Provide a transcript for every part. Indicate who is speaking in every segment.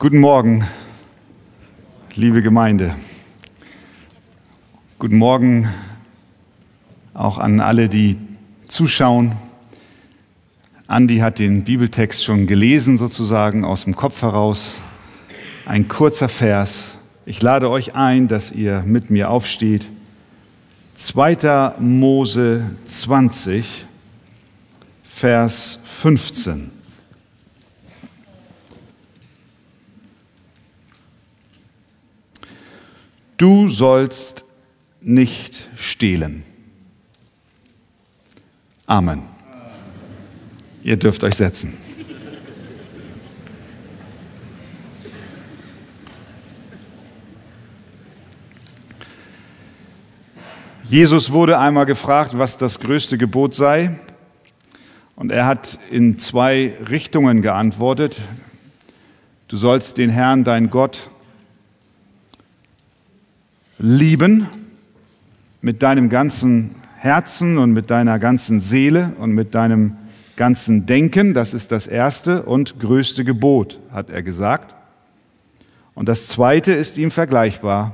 Speaker 1: Guten Morgen, liebe Gemeinde. Guten Morgen auch an alle, die zuschauen. Andi hat den Bibeltext schon gelesen, sozusagen aus dem Kopf heraus. Ein kurzer Vers. Ich lade euch ein, dass ihr mit mir aufsteht. 2. Mose 20, Vers 15. Du sollst nicht stehlen. Amen. Ihr dürft euch setzen. Jesus wurde einmal gefragt, was das größte Gebot sei. Und er hat in zwei Richtungen geantwortet. Du sollst den Herrn, dein Gott, lieben mit deinem ganzen Herzen und mit deiner ganzen Seele und mit deinem ganzen Denken. Das ist das erste und größte Gebot, hat er gesagt. Und das zweite ist ihm vergleichbar.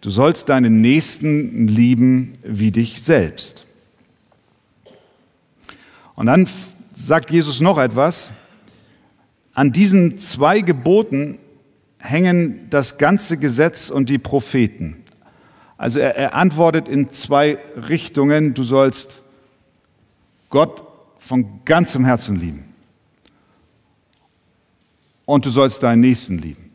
Speaker 1: Du sollst deinen Nächsten lieben wie dich selbst. Und dann sagt Jesus noch etwas. An diesen zwei Geboten hängen das ganze Gesetz und die Propheten. Also er, er antwortet in zwei Richtungen. Du sollst Gott von ganzem Herzen lieben. Und du sollst deinen Nächsten lieben.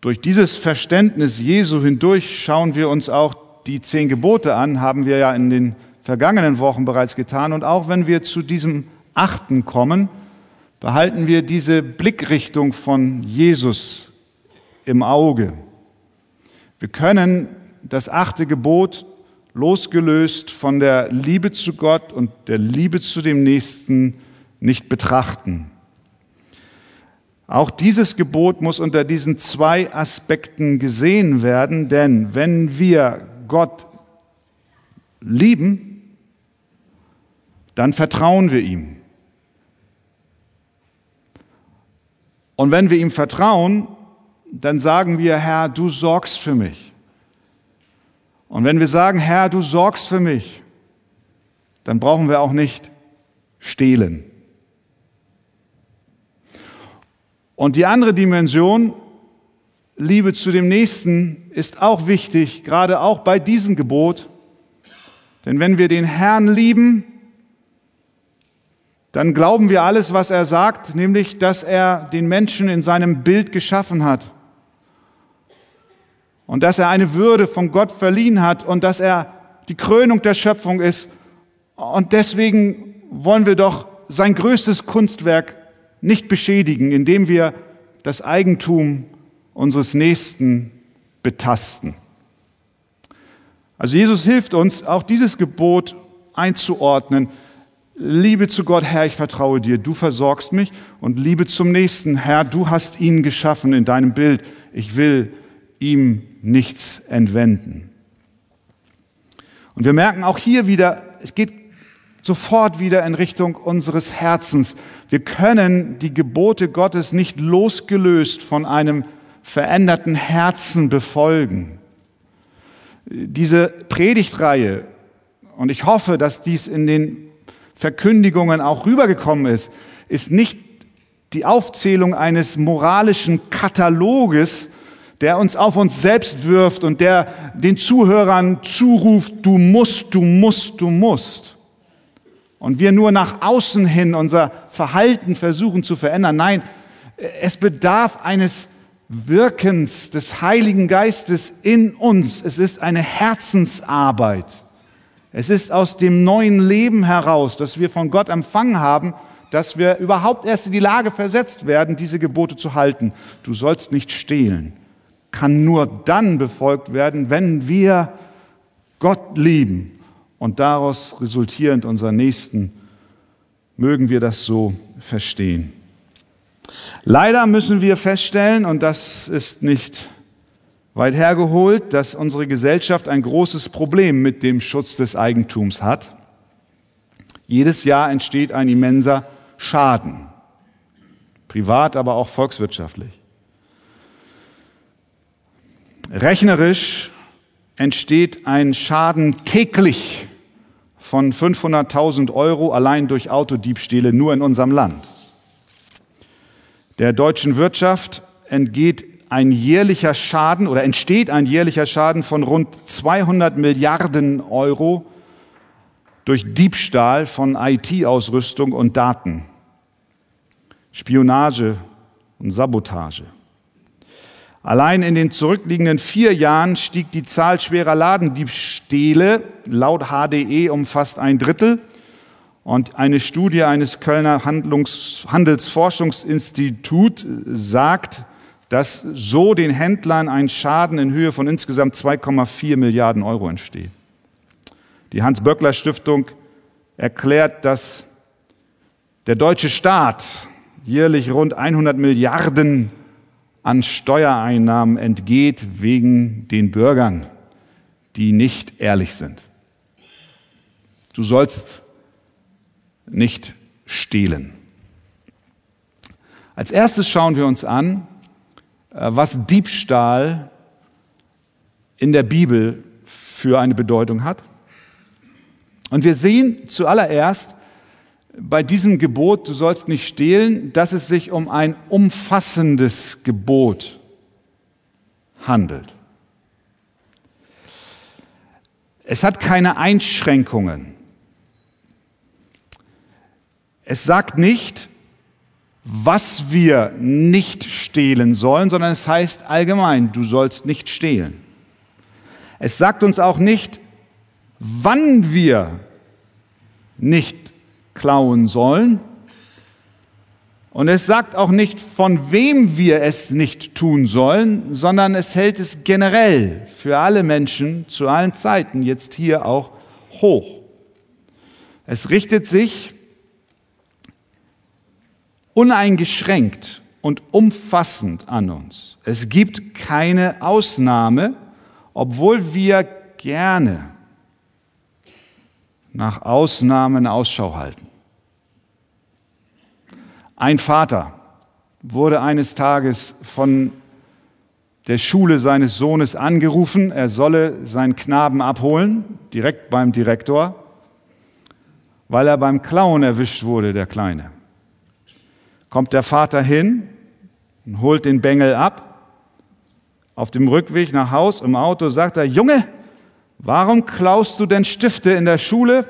Speaker 1: Durch dieses Verständnis Jesu hindurch schauen wir uns auch die zehn Gebote an, haben wir ja in den vergangenen Wochen bereits getan. Und auch wenn wir zu diesem achten kommen, behalten wir diese Blickrichtung von Jesus im Auge. Wir können das achte Gebot losgelöst von der Liebe zu Gott und der Liebe zu dem Nächsten nicht betrachten. Auch dieses Gebot muss unter diesen zwei Aspekten gesehen werden, denn wenn wir Gott lieben, dann vertrauen wir ihm. Und wenn wir ihm vertrauen, dann sagen wir, Herr, du sorgst für mich. Und wenn wir sagen, Herr, du sorgst für mich, dann brauchen wir auch nicht stehlen. Und die andere Dimension, Liebe zu dem Nächsten, ist auch wichtig, gerade auch bei diesem Gebot. Denn wenn wir den Herrn lieben, dann glauben wir alles, was er sagt, nämlich, dass er den Menschen in seinem Bild geschaffen hat und dass er eine Würde von Gott verliehen hat und dass er die Krönung der Schöpfung ist. Und deswegen wollen wir doch sein größtes Kunstwerk nicht beschädigen, indem wir das Eigentum unseres Nächsten betasten. Also Jesus hilft uns, auch dieses Gebot einzuordnen. Liebe zu Gott, Herr, ich vertraue dir, du versorgst mich. Und Liebe zum Nächsten, Herr, du hast ihn geschaffen in deinem Bild. Ich will ihm nichts entwenden. Und wir merken auch hier wieder, es geht sofort wieder in Richtung unseres Herzens. Wir können die Gebote Gottes nicht losgelöst von einem veränderten Herzen befolgen. Diese Predigtreihe, und ich hoffe, dass dies in den Verkündigungen auch rübergekommen ist, ist nicht die Aufzählung eines moralischen Kataloges, der uns auf uns selbst wirft und der den Zuhörern zuruft, du musst, du musst, du musst. Und wir nur nach außen hin unser Verhalten versuchen zu verändern. Nein, es bedarf eines Wirkens des Heiligen Geistes in uns. Es ist eine Herzensarbeit. Es ist aus dem neuen Leben heraus, das wir von Gott empfangen haben, dass wir überhaupt erst in die Lage versetzt werden, diese Gebote zu halten. Du sollst nicht stehlen. Kann nur dann befolgt werden, wenn wir Gott lieben und daraus resultierend unseren Nächsten. Mögen wir das so verstehen. Leider müssen wir feststellen, und das ist nicht weit hergeholt, dass unsere Gesellschaft ein großes Problem mit dem Schutz des Eigentums hat. Jedes Jahr entsteht ein immenser Schaden. privat, aber auch volkswirtschaftlich. Rechnerisch entsteht ein Schaden täglich von 500.000 Euro allein durch Autodiebstähle nur in unserem Land. Der deutschen Wirtschaft entgeht ein jährlicher Schaden oder entsteht ein jährlicher Schaden von rund 200 Milliarden Euro durch Diebstahl von IT-Ausrüstung und Daten, Spionage und Sabotage. Allein in den zurückliegenden vier Jahren stieg die Zahl schwerer Ladendiebstähle laut HDE um fast ein Drittel. Und eine Studie eines Kölner Handlungs Handelsforschungsinstituts sagt, dass so den Händlern ein Schaden in Höhe von insgesamt 2,4 Milliarden Euro entsteht. Die Hans-Böckler-Stiftung erklärt, dass der deutsche Staat jährlich rund 100 Milliarden an Steuereinnahmen entgeht wegen den Bürgern, die nicht ehrlich sind. Du sollst nicht stehlen. Als erstes schauen wir uns an, was Diebstahl in der Bibel für eine Bedeutung hat. Und wir sehen zuallererst bei diesem Gebot, du sollst nicht stehlen, dass es sich um ein umfassendes Gebot handelt. Es hat keine Einschränkungen. Es sagt nicht, was wir nicht stehlen sollen, sondern es heißt allgemein, du sollst nicht stehlen. Es sagt uns auch nicht, wann wir nicht klauen sollen. Und es sagt auch nicht, von wem wir es nicht tun sollen, sondern es hält es generell für alle Menschen zu allen Zeiten jetzt hier auch hoch. Es richtet sich uneingeschränkt und umfassend an uns. Es gibt keine Ausnahme, obwohl wir gerne nach Ausnahmen Ausschau halten. Ein Vater wurde eines Tages von der Schule seines Sohnes angerufen, er solle seinen Knaben abholen, direkt beim Direktor, weil er beim Klauen erwischt wurde, der Kleine kommt der Vater hin und holt den Bengel ab. Auf dem Rückweg nach Haus im Auto sagt er, Junge, warum klaust du denn Stifte in der Schule?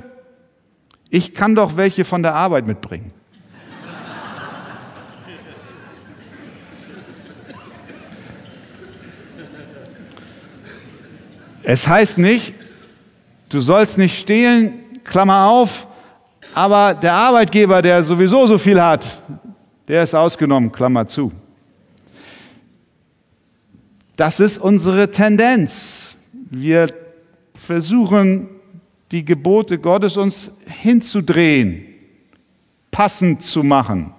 Speaker 1: Ich kann doch welche von der Arbeit mitbringen. Es heißt nicht, du sollst nicht stehlen, Klammer auf, aber der Arbeitgeber, der sowieso so viel hat, der ist ausgenommen, Klammer zu. Das ist unsere Tendenz. Wir versuchen, die Gebote Gottes uns hinzudrehen, passend zu machen.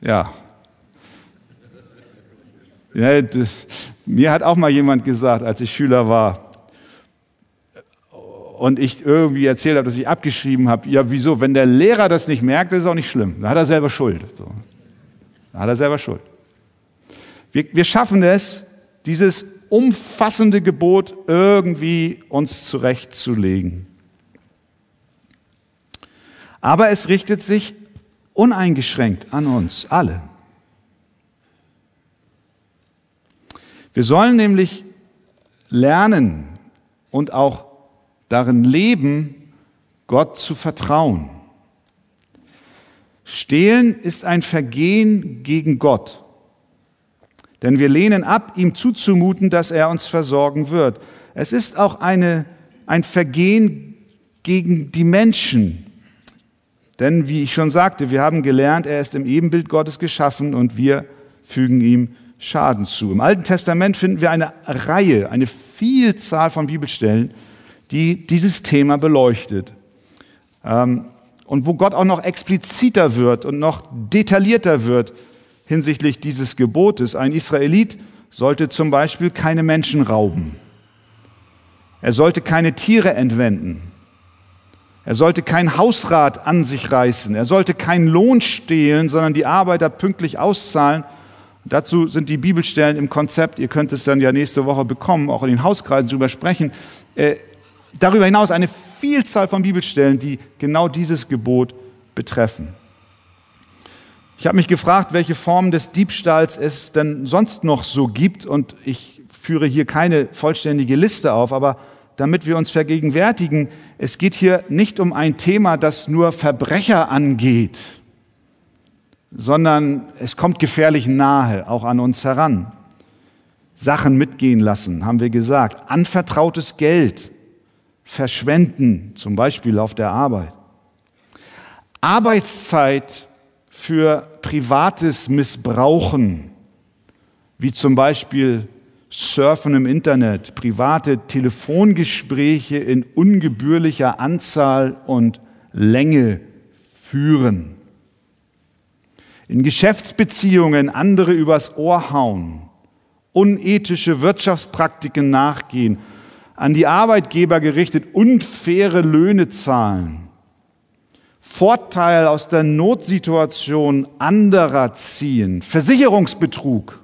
Speaker 1: Ja. ja mir hat auch mal jemand gesagt, als ich Schüler war, und ich irgendwie erzählt habe, dass ich abgeschrieben habe, ja wieso, wenn der Lehrer das nicht merkt, ist es auch nicht schlimm. Da hat er selber Schuld. So. Da hat er selber Schuld. Wir, wir schaffen es, dieses umfassende Gebot irgendwie uns zurechtzulegen. Aber es richtet sich uneingeschränkt an uns alle. Wir sollen nämlich lernen und auch darin leben, Gott zu vertrauen. Stehlen ist ein Vergehen gegen Gott. Denn wir lehnen ab, ihm zuzumuten, dass er uns versorgen wird. Es ist auch eine, ein Vergehen gegen die Menschen. Denn wie ich schon sagte, wir haben gelernt, er ist im Ebenbild Gottes geschaffen und wir fügen ihm Schaden zu. Im Alten Testament finden wir eine Reihe, eine Vielzahl von Bibelstellen, die dieses Thema beleuchtet. Ähm, und wo Gott auch noch expliziter wird und noch detaillierter wird hinsichtlich dieses Gebotes. Ein Israelit sollte zum Beispiel keine Menschen rauben. Er sollte keine Tiere entwenden. Er sollte kein Hausrat an sich reißen. Er sollte keinen Lohn stehlen, sondern die Arbeiter pünktlich auszahlen. Dazu sind die Bibelstellen im Konzept. Ihr könnt es dann ja nächste Woche bekommen, auch in den Hauskreisen drüber sprechen. Darüber hinaus eine Vielzahl von Bibelstellen, die genau dieses Gebot betreffen. Ich habe mich gefragt, welche Formen des Diebstahls es denn sonst noch so gibt und ich führe hier keine vollständige Liste auf, aber damit wir uns vergegenwärtigen, es geht hier nicht um ein Thema, das nur Verbrecher angeht, sondern es kommt gefährlich nahe, auch an uns heran. Sachen mitgehen lassen, haben wir gesagt. Anvertrautes Geld verschwenden, zum Beispiel auf der Arbeit. Arbeitszeit für privates Missbrauchen, wie zum Beispiel Surfen im Internet, private Telefongespräche in ungebührlicher Anzahl und Länge führen. In Geschäftsbeziehungen andere übers Ohr hauen, unethische Wirtschaftspraktiken nachgehen, an die Arbeitgeber gerichtet unfaire Löhne zahlen, Vorteil aus der Notsituation anderer ziehen, Versicherungsbetrug,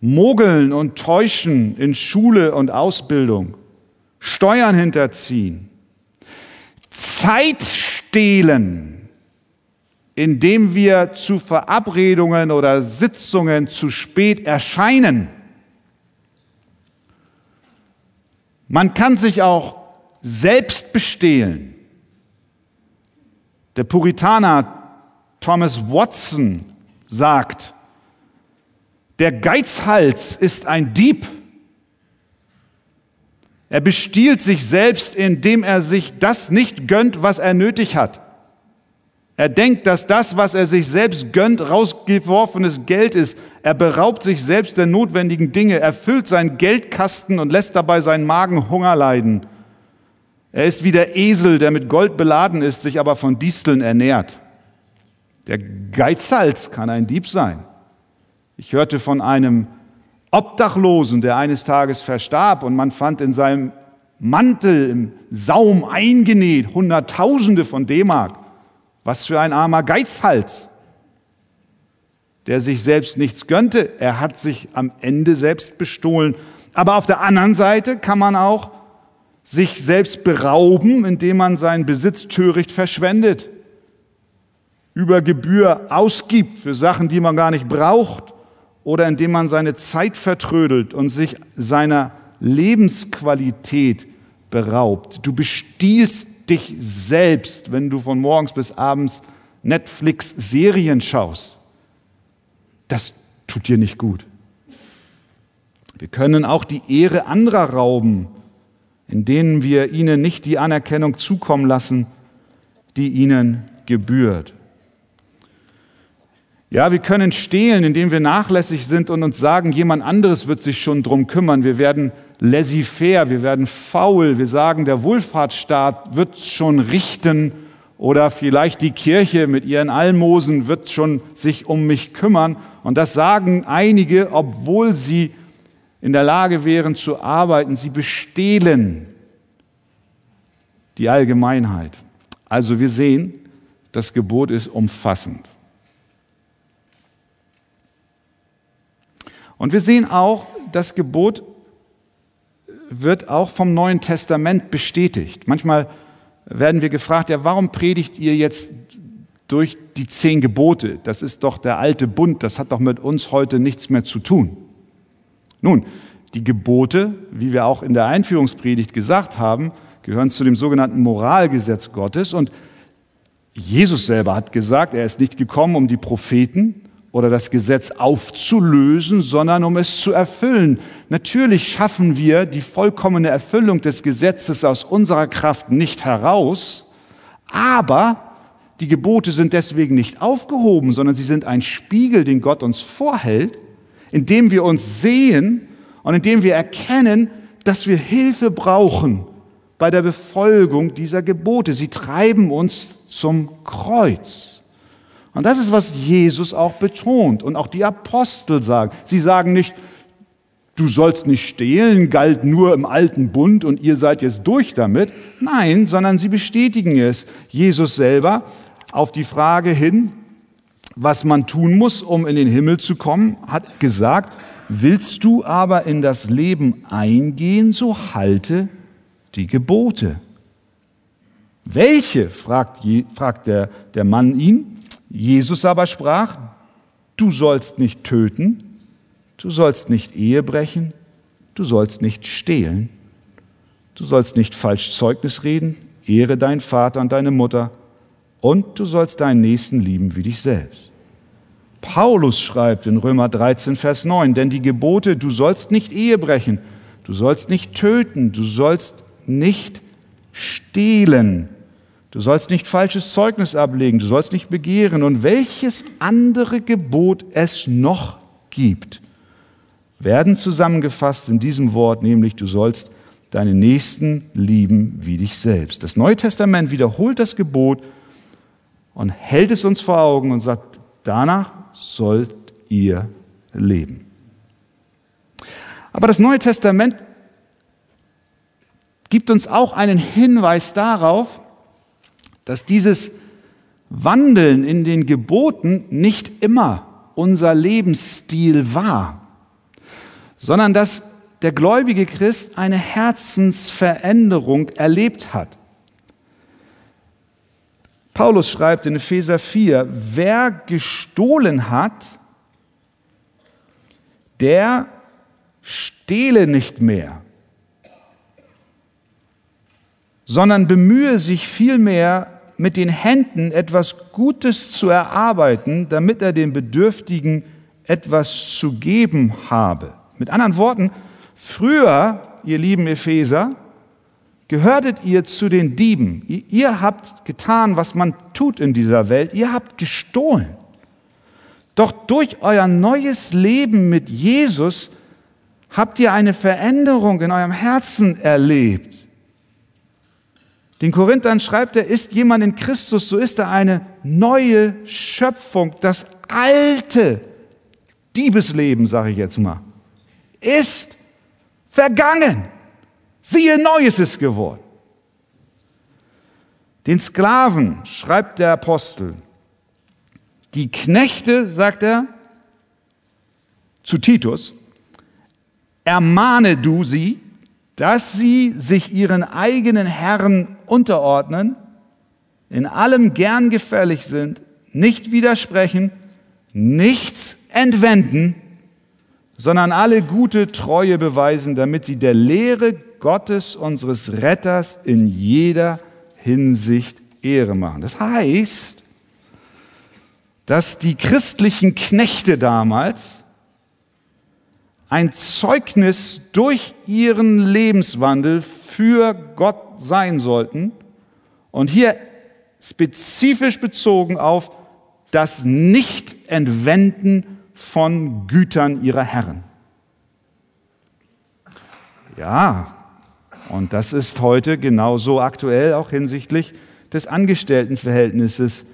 Speaker 1: Mogeln und Täuschen in Schule und Ausbildung, Steuern hinterziehen, Zeit stehlen, indem wir zu Verabredungen oder Sitzungen zu spät erscheinen. Man kann sich auch selbst bestehlen. Der Puritaner Thomas Watson sagt, der Geizhals ist ein Dieb. Er bestiehlt sich selbst, indem er sich das nicht gönnt, was er nötig hat. Er denkt, dass das, was er sich selbst gönnt, rausgeworfenes Geld ist. Er beraubt sich selbst der notwendigen Dinge, erfüllt seinen Geldkasten und lässt dabei seinen Magen Hunger leiden. Er ist wie der Esel, der mit Gold beladen ist, sich aber von Disteln ernährt. Der Geizhals kann ein Dieb sein. Ich hörte von einem Obdachlosen, der eines Tages verstarb und man fand in seinem Mantel im Saum eingenäht Hunderttausende von D-Mark. Was für ein armer Geizhals, der sich selbst nichts gönnte. Er hat sich am Ende selbst bestohlen. Aber auf der anderen Seite kann man auch sich selbst berauben, indem man seinen Besitz töricht verschwendet, über Gebühr ausgibt für Sachen, die man gar nicht braucht, oder indem man seine Zeit vertrödelt und sich seiner Lebensqualität beraubt. Du bestiehlst dich selbst, wenn du von morgens bis abends Netflix-Serien schaust. Das tut dir nicht gut. Wir können auch die Ehre anderer rauben, in denen wir ihnen nicht die Anerkennung zukommen lassen, die ihnen gebührt. Ja, wir können stehlen, indem wir nachlässig sind und uns sagen, jemand anderes wird sich schon drum kümmern. Wir werden laissez-faire, wir werden faul. Wir sagen, der Wohlfahrtsstaat wird schon richten oder vielleicht die Kirche mit ihren Almosen wird schon sich um mich kümmern. Und das sagen einige, obwohl sie in der Lage wären zu arbeiten. Sie bestehlen die Allgemeinheit. Also wir sehen, das Gebot ist umfassend. Und wir sehen auch, das Gebot wird auch vom Neuen Testament bestätigt. Manchmal werden wir gefragt, ja, warum predigt ihr jetzt durch die zehn Gebote? Das ist doch der alte Bund, das hat doch mit uns heute nichts mehr zu tun. Nun, die Gebote, wie wir auch in der Einführungspredigt gesagt haben, gehören zu dem sogenannten Moralgesetz Gottes. Und Jesus selber hat gesagt, er ist nicht gekommen, um die Propheten oder das Gesetz aufzulösen, sondern um es zu erfüllen. Natürlich schaffen wir die vollkommene Erfüllung des Gesetzes aus unserer Kraft nicht heraus, aber die Gebote sind deswegen nicht aufgehoben, sondern sie sind ein Spiegel, den Gott uns vorhält, in dem wir uns sehen und in dem wir erkennen, dass wir Hilfe brauchen bei der Befolgung dieser Gebote. Sie treiben uns zum Kreuz. Und das ist, was Jesus auch betont und auch die Apostel sagen. Sie sagen nicht, du sollst nicht stehlen, galt nur im alten Bund und ihr seid jetzt durch damit. Nein, sondern sie bestätigen es. Jesus selber auf die Frage hin, was man tun muss, um in den Himmel zu kommen, hat gesagt, willst du aber in das Leben eingehen, so halte die Gebote. Welche? fragt, fragt der, der Mann ihn. Jesus aber sprach, du sollst nicht töten, Du sollst nicht Ehe brechen, du sollst nicht stehlen, du sollst nicht falsch Zeugnis reden, ehre deinen Vater und deine Mutter und du sollst deinen Nächsten lieben wie dich selbst. Paulus schreibt in Römer 13, Vers 9, denn die Gebote, du sollst nicht Ehe brechen, du sollst nicht töten, du sollst nicht stehlen, du sollst nicht falsches Zeugnis ablegen, du sollst nicht begehren und welches andere Gebot es noch gibt werden zusammengefasst in diesem Wort, nämlich du sollst deinen Nächsten lieben wie dich selbst. Das Neue Testament wiederholt das Gebot und hält es uns vor Augen und sagt, danach sollt ihr leben. Aber das Neue Testament gibt uns auch einen Hinweis darauf, dass dieses Wandeln in den Geboten nicht immer unser Lebensstil war sondern dass der gläubige Christ eine Herzensveränderung erlebt hat. Paulus schreibt in Epheser 4, wer gestohlen hat, der stehle nicht mehr, sondern bemühe sich vielmehr mit den Händen etwas Gutes zu erarbeiten, damit er den Bedürftigen etwas zu geben habe. Mit anderen Worten, früher, ihr lieben Epheser, gehörtet ihr zu den Dieben. Ihr habt getan, was man tut in dieser Welt. Ihr habt gestohlen. Doch durch euer neues Leben mit Jesus habt ihr eine Veränderung in eurem Herzen erlebt. Den Korinthern schreibt er, ist jemand in Christus, so ist er eine neue Schöpfung. Das alte Diebesleben, sage ich jetzt mal, ist vergangen. Siehe, Neues ist geworden. Den Sklaven schreibt der Apostel, die Knechte, sagt er zu Titus, ermahne du sie, dass sie sich ihren eigenen Herren unterordnen, in allem gern gefällig sind, nicht widersprechen, nichts entwenden, sondern alle gute Treue beweisen, damit sie der Lehre Gottes, unseres Retters, in jeder Hinsicht Ehre machen. Das heißt, dass die christlichen Knechte damals ein Zeugnis durch ihren Lebenswandel für Gott sein sollten und hier spezifisch bezogen auf das Nicht-Entwenden von Gütern ihrer Herren. Ja, und das ist heute genauso aktuell auch hinsichtlich des Angestelltenverhältnisses,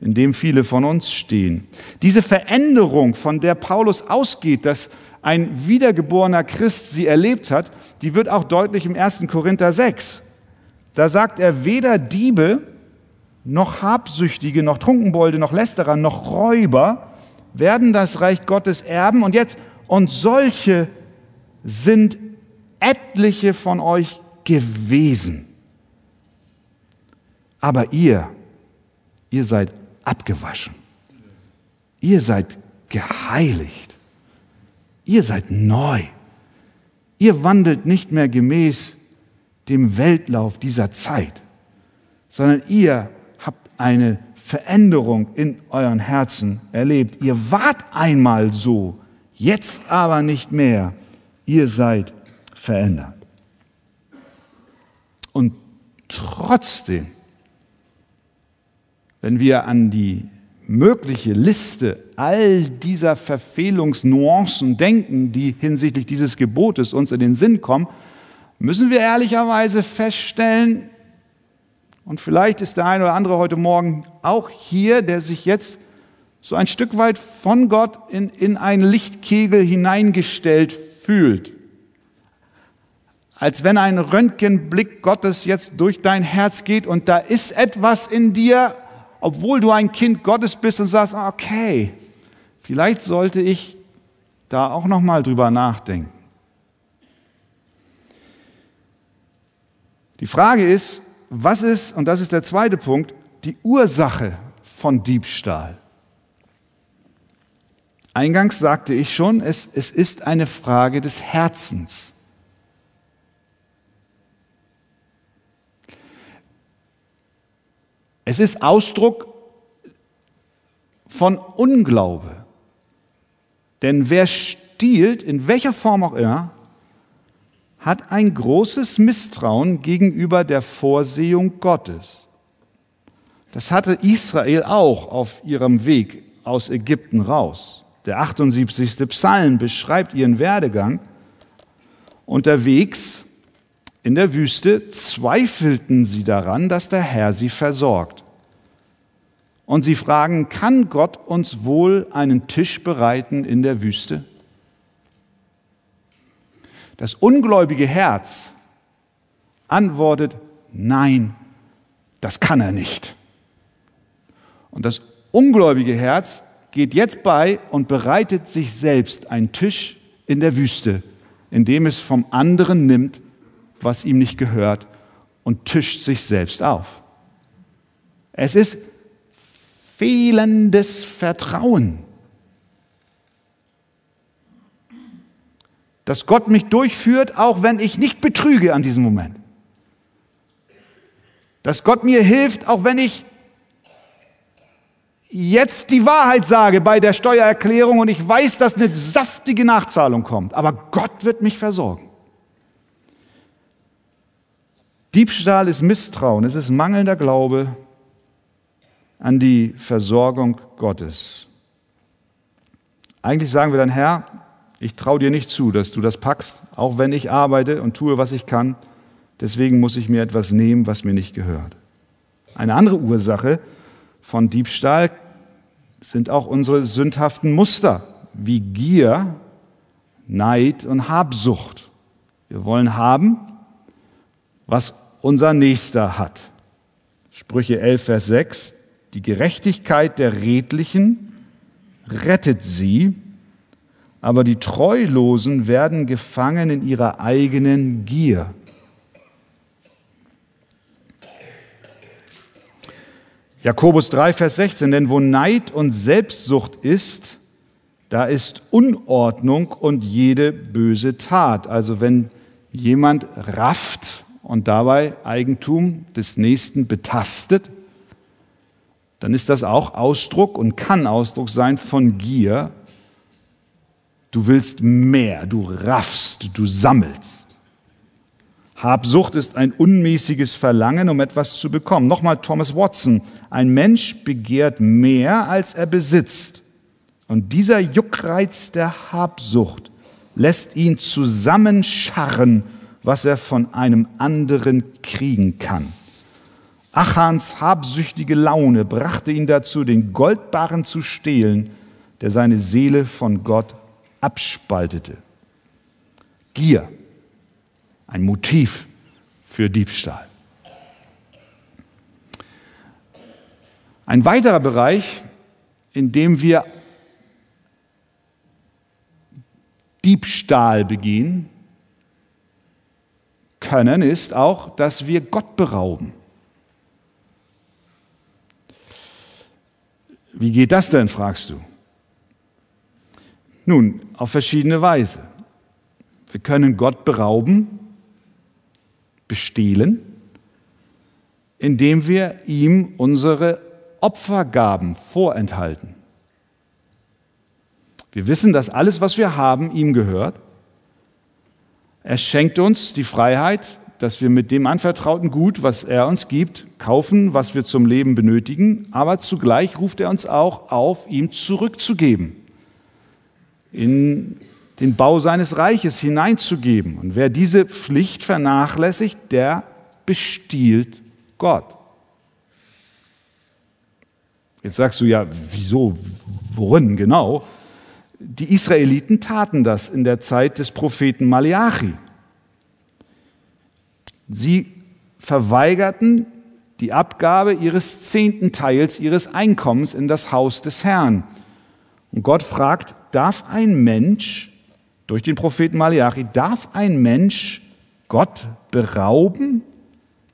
Speaker 1: in dem viele von uns stehen. Diese Veränderung, von der Paulus ausgeht, dass ein wiedergeborener Christ sie erlebt hat, die wird auch deutlich im 1. Korinther 6. Da sagt er, weder Diebe noch Habsüchtige, noch Trunkenbolde, noch Lästerer, noch Räuber werden das Reich Gottes erben. Und jetzt, und solche sind etliche von euch gewesen. Aber ihr, ihr seid abgewaschen. Ihr seid geheiligt. Ihr seid neu. Ihr wandelt nicht mehr gemäß dem Weltlauf dieser Zeit, sondern ihr habt eine Veränderung in euren Herzen erlebt. Ihr wart einmal so, jetzt aber nicht mehr. Ihr seid verändert. Und trotzdem, wenn wir an die mögliche Liste all dieser Verfehlungsnuancen denken, die hinsichtlich dieses Gebotes uns in den Sinn kommen, müssen wir ehrlicherweise feststellen, und vielleicht ist der eine oder andere heute Morgen auch hier, der sich jetzt so ein Stück weit von Gott in, in einen Lichtkegel hineingestellt fühlt. Als wenn ein Röntgenblick Gottes jetzt durch dein Herz geht und da ist etwas in dir, obwohl du ein Kind Gottes bist und sagst, okay, vielleicht sollte ich da auch noch mal drüber nachdenken. Die Frage ist, was ist, und das ist der zweite Punkt, die Ursache von Diebstahl? Eingangs sagte ich schon, es, es ist eine Frage des Herzens. Es ist Ausdruck von Unglaube. Denn wer stiehlt, in welcher Form auch immer, hat ein großes Misstrauen gegenüber der Vorsehung Gottes. Das hatte Israel auch auf ihrem Weg aus Ägypten raus. Der 78. Psalm beschreibt ihren Werdegang. Unterwegs in der Wüste zweifelten sie daran, dass der Herr sie versorgt. Und sie fragen, kann Gott uns wohl einen Tisch bereiten in der Wüste? Das ungläubige Herz antwortet, nein, das kann er nicht. Und das ungläubige Herz geht jetzt bei und bereitet sich selbst einen Tisch in der Wüste, indem es vom anderen nimmt, was ihm nicht gehört, und tischt sich selbst auf. Es ist fehlendes Vertrauen. Dass Gott mich durchführt, auch wenn ich nicht betrüge an diesem Moment. Dass Gott mir hilft, auch wenn ich jetzt die Wahrheit sage bei der Steuererklärung und ich weiß, dass eine saftige Nachzahlung kommt. Aber Gott wird mich versorgen. Diebstahl ist Misstrauen, es ist mangelnder Glaube an die Versorgung Gottes. Eigentlich sagen wir dann, Herr, ich traue dir nicht zu, dass du das packst, auch wenn ich arbeite und tue, was ich kann. Deswegen muss ich mir etwas nehmen, was mir nicht gehört. Eine andere Ursache von Diebstahl sind auch unsere sündhaften Muster wie Gier, Neid und Habsucht. Wir wollen haben, was unser Nächster hat. Sprüche 11, Vers 6. Die Gerechtigkeit der Redlichen rettet sie, aber die Treulosen werden gefangen in ihrer eigenen Gier. Jakobus 3, Vers 16, denn wo Neid und Selbstsucht ist, da ist Unordnung und jede böse Tat. Also wenn jemand rafft und dabei Eigentum des Nächsten betastet, dann ist das auch Ausdruck und kann Ausdruck sein von Gier. Du willst mehr, du raffst, du sammelst. Habsucht ist ein unmäßiges Verlangen, um etwas zu bekommen. Nochmal Thomas Watson, ein Mensch begehrt mehr, als er besitzt. Und dieser Juckreiz der Habsucht lässt ihn zusammenscharren, was er von einem anderen kriegen kann. Achans habsüchtige Laune brachte ihn dazu, den Goldbarren zu stehlen, der seine Seele von Gott abspaltete. Gier, ein Motiv für Diebstahl. Ein weiterer Bereich, in dem wir Diebstahl begehen können, ist auch, dass wir Gott berauben. Wie geht das denn, fragst du? Nun, auf verschiedene Weise. Wir können Gott berauben, bestehlen, indem wir ihm unsere Opfergaben vorenthalten. Wir wissen, dass alles, was wir haben, ihm gehört. Er schenkt uns die Freiheit, dass wir mit dem anvertrauten Gut, was er uns gibt, kaufen, was wir zum Leben benötigen, aber zugleich ruft er uns auch auf, ihm zurückzugeben, in den Bau seines Reiches hineinzugeben. Und wer diese Pflicht vernachlässigt, der bestiehlt Gott. Jetzt sagst du ja, wieso, worin genau? Die Israeliten taten das in der Zeit des Propheten Malachi. Sie verweigerten die Abgabe ihres zehnten Teils ihres Einkommens in das Haus des Herrn. Und Gott fragt, darf ein Mensch, durch den Propheten Malachi, darf ein Mensch Gott berauben,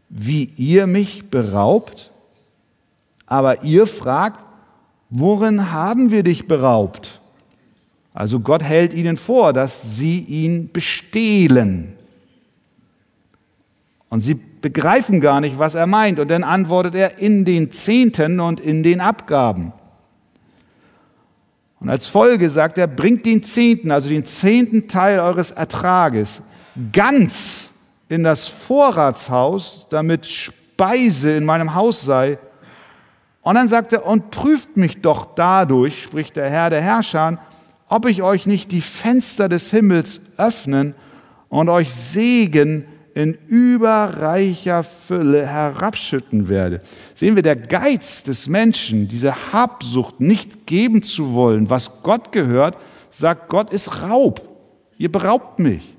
Speaker 1: wie ihr mich beraubt? Aber ihr fragt, worin haben wir dich beraubt? Also Gott hält ihnen vor, dass sie ihn bestehlen. Und sie begreifen gar nicht, was er meint. Und dann antwortet er in den Zehnten und in den Abgaben. Und als Folge sagt er, bringt den Zehnten, also den zehnten Teil eures Ertrages, ganz in das Vorratshaus, damit Speise in meinem Haus sei. Und dann sagt er, und prüft mich doch dadurch, spricht der Herr der Herrscher, ob ich euch nicht die Fenster des Himmels öffnen und euch Segen in überreicher Fülle herabschütten werde. Sehen wir, der Geiz des Menschen, diese Habsucht, nicht geben zu wollen, was Gott gehört, sagt Gott ist Raub. Ihr beraubt mich.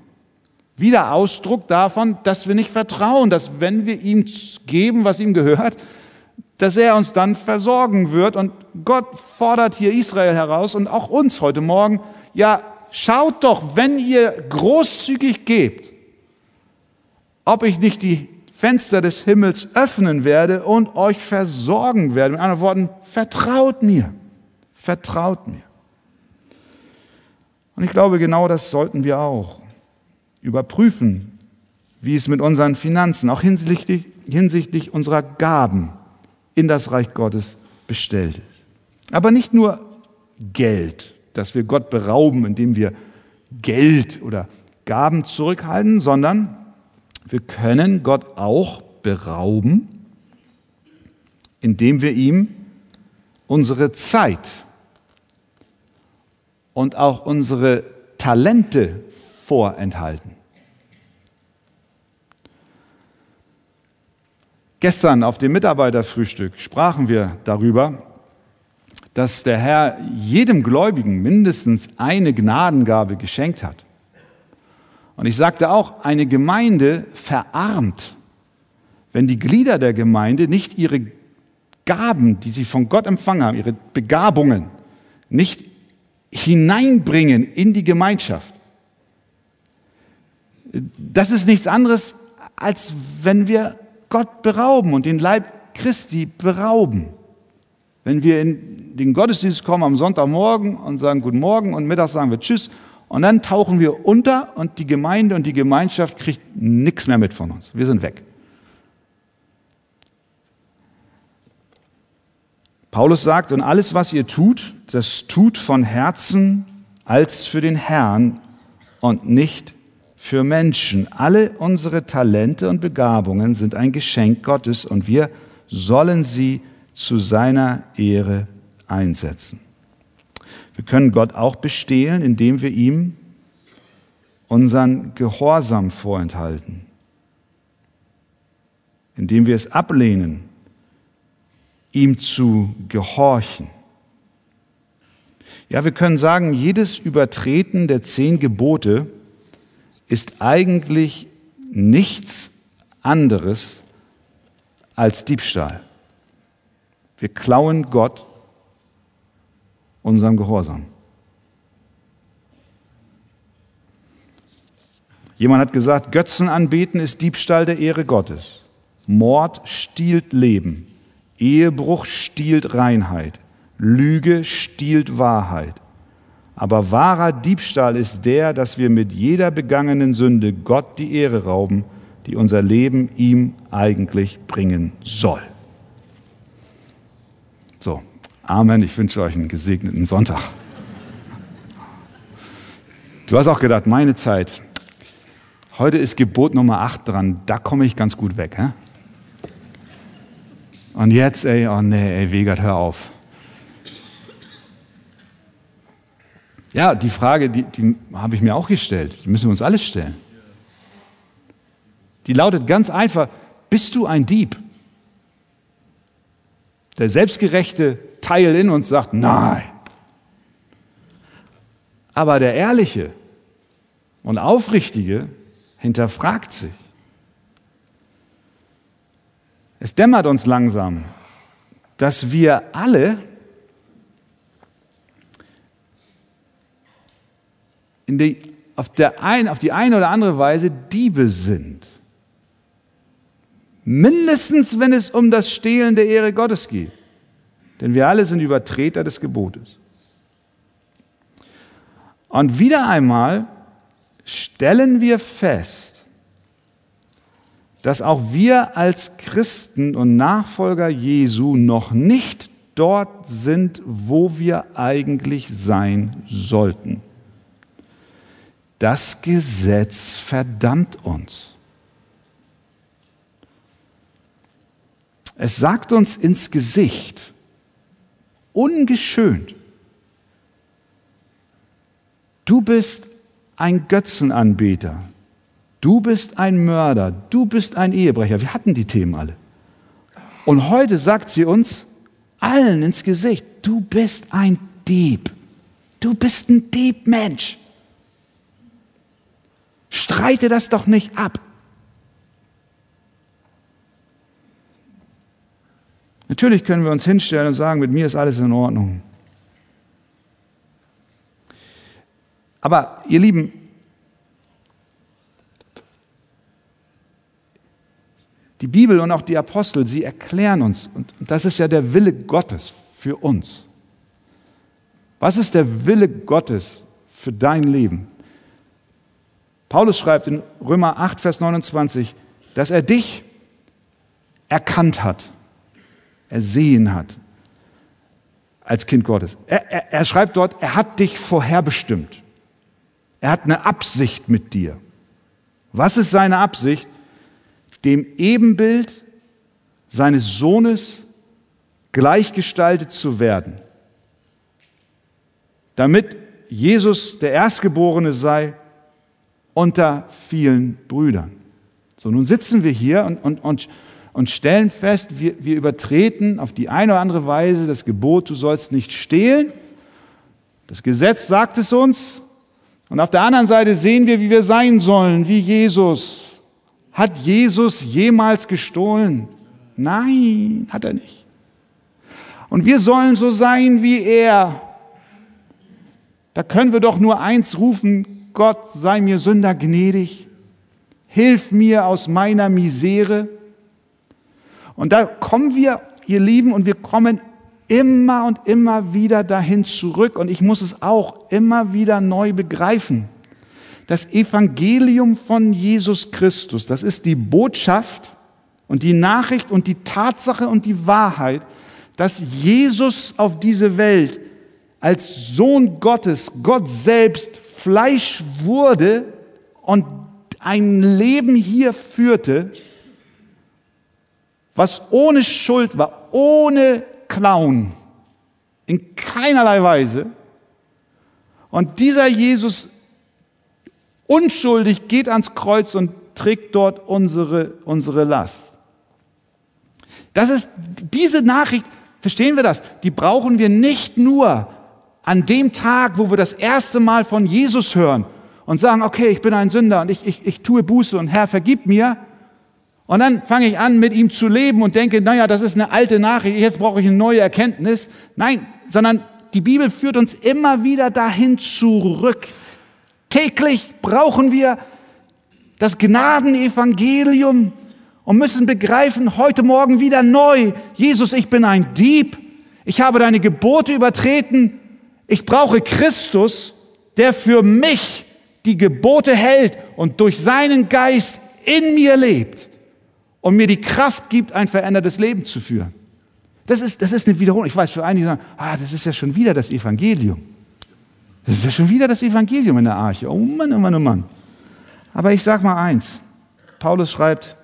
Speaker 1: Wieder Ausdruck davon, dass wir nicht vertrauen, dass wenn wir ihm geben, was ihm gehört, dass er uns dann versorgen wird. Und Gott fordert hier Israel heraus und auch uns heute Morgen, ja, schaut doch, wenn ihr großzügig gebt, ob ich nicht die Fenster des Himmels öffnen werde und euch versorgen werde. Mit anderen Worten, vertraut mir, vertraut mir. Und ich glaube, genau das sollten wir auch überprüfen, wie es mit unseren Finanzen, auch hinsichtlich, hinsichtlich unserer Gaben in das Reich Gottes bestellt ist. Aber nicht nur Geld, dass wir Gott berauben, indem wir Geld oder Gaben zurückhalten, sondern wir können Gott auch berauben, indem wir ihm unsere Zeit und auch unsere Talente vorenthalten. Gestern auf dem Mitarbeiterfrühstück sprachen wir darüber, dass der Herr jedem Gläubigen mindestens eine Gnadengabe geschenkt hat. Und ich sagte auch, eine Gemeinde verarmt, wenn die Glieder der Gemeinde nicht ihre Gaben, die sie von Gott empfangen haben, ihre Begabungen, nicht hineinbringen in die Gemeinschaft. Das ist nichts anderes, als wenn wir Gott berauben und den Leib Christi berauben. Wenn wir in den Gottesdienst kommen am Sonntagmorgen und sagen Guten Morgen und mittags sagen wir Tschüss und dann tauchen wir unter und die Gemeinde und die Gemeinschaft kriegt nichts mehr mit von uns. Wir sind weg. Paulus sagt, und alles, was ihr tut, das tut von Herzen als für den Herrn und nicht für Menschen. Alle unsere Talente und Begabungen sind ein Geschenk Gottes und wir sollen sie zu seiner Ehre einsetzen. Wir können Gott auch bestehlen, indem wir ihm unseren Gehorsam vorenthalten, indem wir es ablehnen, ihm zu gehorchen. Ja, wir können sagen, jedes Übertreten der zehn Gebote ist eigentlich nichts anderes als Diebstahl. Wir klauen Gott unserem Gehorsam. Jemand hat gesagt, Götzen anbeten ist Diebstahl der Ehre Gottes. Mord stiehlt Leben. Ehebruch stiehlt Reinheit. Lüge stiehlt Wahrheit. Aber wahrer Diebstahl ist der, dass wir mit jeder begangenen Sünde Gott die Ehre rauben, die unser Leben ihm eigentlich bringen soll. So, Amen. Ich wünsche euch einen gesegneten Sonntag. Du hast auch gedacht, meine Zeit. Heute ist Gebot Nummer 8 dran. Da komme ich ganz gut weg. Hä? Und jetzt, ey, oh nee, ey, Wegert, hör auf. Ja, die Frage, die, die habe ich mir auch gestellt. Die müssen wir uns alle stellen. Die lautet ganz einfach, bist du ein Dieb? Der selbstgerechte Teil in uns sagt, nein. Aber der Ehrliche und Aufrichtige hinterfragt sich. Es dämmert uns langsam, dass wir alle die, auf, der ein, auf die eine oder andere Weise Diebe sind. Mindestens, wenn es um das Stehlen der Ehre Gottes geht. Denn wir alle sind Übertreter des Gebotes. Und wieder einmal stellen wir fest, dass auch wir als Christen und Nachfolger Jesu noch nicht dort sind, wo wir eigentlich sein sollten. Das Gesetz verdammt uns. Es sagt uns ins Gesicht, ungeschönt, du bist ein Götzenanbeter, du bist ein Mörder, du bist ein Ehebrecher. Wir hatten die Themen alle. Und heute sagt sie uns allen ins Gesicht, du bist ein Dieb, du bist ein Diebmensch. Streite das doch nicht ab. Natürlich können wir uns hinstellen und sagen, mit mir ist alles in Ordnung. Aber ihr Lieben, die Bibel und auch die Apostel, sie erklären uns, und das ist ja der Wille Gottes für uns. Was ist der Wille Gottes für dein Leben? Paulus schreibt in Römer 8, Vers 29, dass er dich erkannt hat ersehen hat als Kind Gottes. Er, er, er schreibt dort, er hat dich vorherbestimmt. Er hat eine Absicht mit dir. Was ist seine Absicht? Dem Ebenbild seines Sohnes gleichgestaltet zu werden, damit Jesus der Erstgeborene sei unter vielen Brüdern. So, nun sitzen wir hier und, und, und und stellen fest, wir, wir übertreten auf die eine oder andere Weise das Gebot, du sollst nicht stehlen. Das Gesetz sagt es uns. Und auf der anderen Seite sehen wir, wie wir sein sollen, wie Jesus. Hat Jesus jemals gestohlen? Nein, hat er nicht. Und wir sollen so sein wie er. Da können wir doch nur eins rufen, Gott sei mir Sünder gnädig, hilf mir aus meiner Misere. Und da kommen wir, ihr Lieben, und wir kommen immer und immer wieder dahin zurück. Und ich muss es auch immer wieder neu begreifen. Das Evangelium von Jesus Christus, das ist die Botschaft und die Nachricht und die Tatsache und die Wahrheit, dass Jesus auf diese Welt als Sohn Gottes, Gott selbst, Fleisch wurde und ein Leben hier führte, was ohne Schuld war, ohne Clown, in keinerlei Weise. Und dieser Jesus unschuldig geht ans Kreuz und trägt dort unsere, unsere Last. Das ist diese Nachricht, verstehen wir das? Die brauchen wir nicht nur an dem Tag, wo wir das erste Mal von Jesus hören und sagen, okay, ich bin ein Sünder und ich, ich, ich tue Buße und Herr, vergib mir, und dann fange ich an, mit ihm zu leben und denke, naja, das ist eine alte Nachricht, jetzt brauche ich eine neue Erkenntnis. Nein, sondern die Bibel führt uns immer wieder dahin zurück. Täglich brauchen wir das Gnadenevangelium und müssen begreifen, heute Morgen wieder neu, Jesus, ich bin ein Dieb, ich habe deine Gebote übertreten, ich brauche Christus, der für mich die Gebote hält und durch seinen Geist in mir lebt und mir die Kraft gibt, ein verändertes Leben zu führen. Das ist, das ist eine Wiederholung. Ich weiß, für einige sagen, ah, das ist ja schon wieder das Evangelium. Das ist ja schon wieder das Evangelium in der Arche. Oh Mann, oh Mann, oh Mann. Aber ich sag mal eins. Paulus schreibt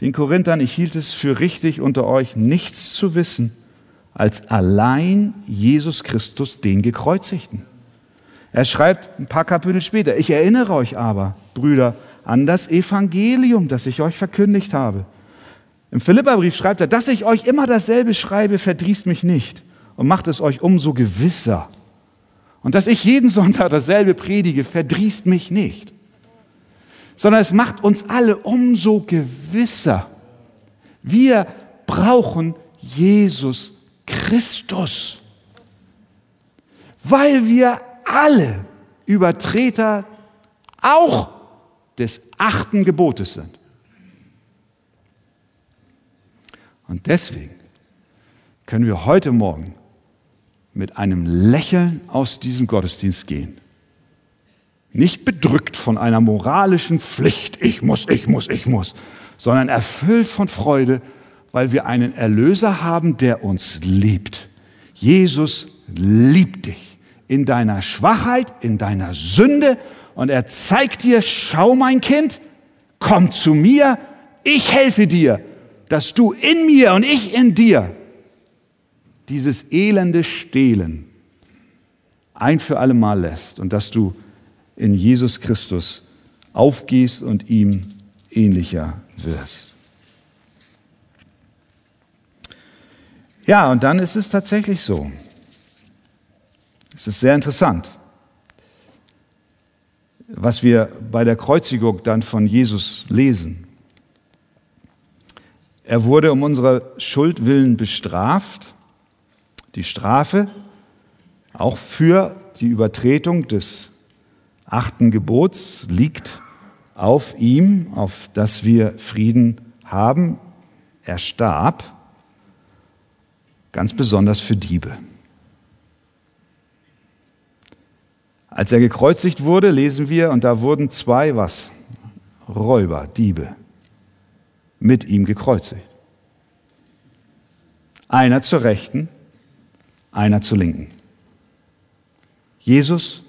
Speaker 1: den Korinthern, ich hielt es für richtig, unter euch nichts zu wissen, als allein Jesus Christus, den Gekreuzigten. Er schreibt ein paar Kapitel später, ich erinnere euch aber, Brüder, an das Evangelium, das ich euch verkündigt habe im Philipperbrief schreibt er, dass ich euch immer dasselbe schreibe, verdrießt mich nicht und macht es euch umso gewisser Und dass ich jeden Sonntag dasselbe predige, verdrießt mich nicht, sondern es macht uns alle umso gewisser. Wir brauchen Jesus Christus, weil wir alle Übertreter auch des achten Gebotes sind. Und deswegen können wir heute Morgen mit einem Lächeln aus diesem Gottesdienst gehen. Nicht bedrückt von einer moralischen Pflicht, ich muss, ich muss, ich muss, sondern erfüllt von Freude, weil wir einen Erlöser haben, der uns liebt. Jesus liebt dich in deiner Schwachheit, in deiner Sünde und er zeigt dir, schau mein Kind, komm zu mir, ich helfe dir, dass du in mir und ich in dir dieses elende Stehlen ein für alle Mal lässt und dass du in Jesus Christus aufgehst und ihm ähnlicher wirst. Ja, und dann ist es tatsächlich so. Es ist sehr interessant, was wir bei der Kreuzigung dann von Jesus lesen. Er wurde um unsere Schuld willen bestraft. Die Strafe auch für die Übertretung des achten Gebots liegt auf ihm, auf das wir Frieden haben. Er starb, ganz besonders für Diebe. Als er gekreuzigt wurde, lesen wir, und da wurden zwei was? Räuber, Diebe, mit ihm gekreuzigt. Einer zur Rechten, einer zur Linken. Jesus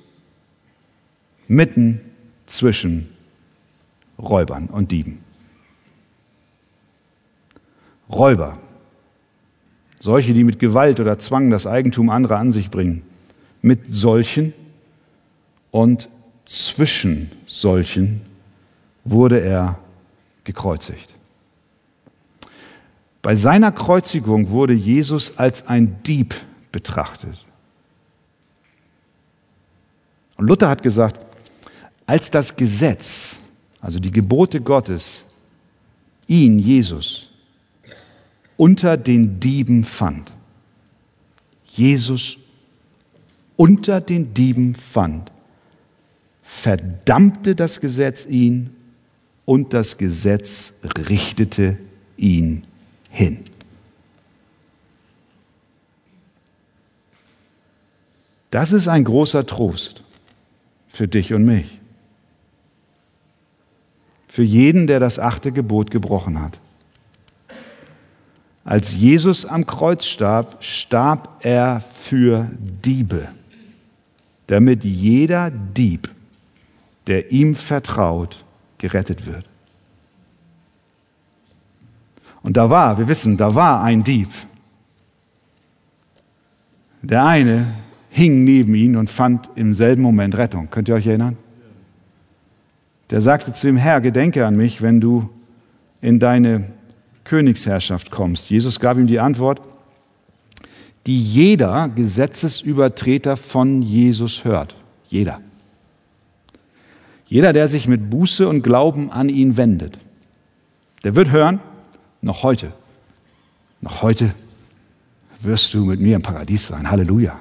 Speaker 1: mitten zwischen Räubern und Dieben. Räuber, solche, die mit Gewalt oder Zwang das Eigentum anderer an sich bringen, mit solchen und zwischen solchen wurde er gekreuzigt. Bei seiner Kreuzigung wurde Jesus als ein Dieb betrachtet. Und Luther hat gesagt, als das Gesetz, also die Gebote Gottes, ihn, Jesus, unter den Dieben fand, Jesus unter den Dieben fand, verdammte das Gesetz ihn und das Gesetz richtete ihn hin. Das ist ein großer Trost für dich und mich. Für jeden, der das achte Gebot gebrochen hat. Als Jesus am Kreuz starb, starb er für Diebe, damit jeder Dieb der ihm vertraut, gerettet wird. Und da war, wir wissen, da war ein Dieb. Der eine hing neben ihn und fand im selben Moment Rettung. Könnt ihr euch erinnern? Der sagte zu ihm, Herr, gedenke an mich, wenn du in deine Königsherrschaft kommst. Jesus gab ihm die Antwort, die jeder Gesetzesübertreter von Jesus hört. Jeder. Jeder, der sich mit Buße und Glauben an ihn wendet, der wird hören, noch heute, noch heute wirst du mit mir im Paradies sein. Halleluja.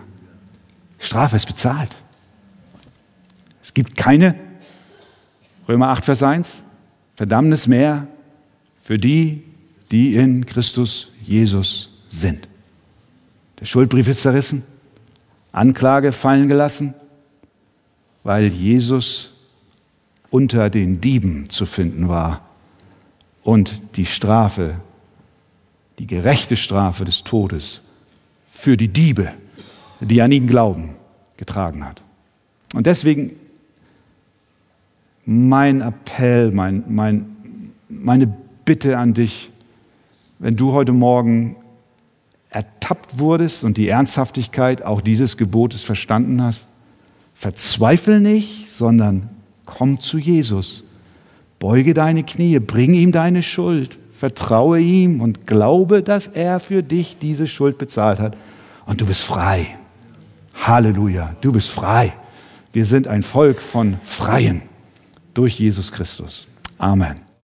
Speaker 1: Strafe ist bezahlt. Es gibt keine, Römer 8, Vers 1, Verdammnis mehr für die, die in Christus Jesus sind. Der Schuldbrief ist zerrissen, Anklage fallen gelassen, weil Jesus unter den Dieben zu finden war und die Strafe, die gerechte Strafe des Todes für die Diebe, die an ihn glauben, getragen hat. Und deswegen mein Appell, mein, mein, meine Bitte an dich, wenn du heute Morgen ertappt wurdest und die Ernsthaftigkeit auch dieses Gebotes verstanden hast, verzweifel nicht, sondern Komm zu Jesus. Beuge deine Knie, bring ihm deine Schuld, vertraue ihm und glaube, dass er für dich diese Schuld bezahlt hat. Und du bist frei. Halleluja, du bist frei. Wir sind ein Volk von Freien durch Jesus Christus. Amen.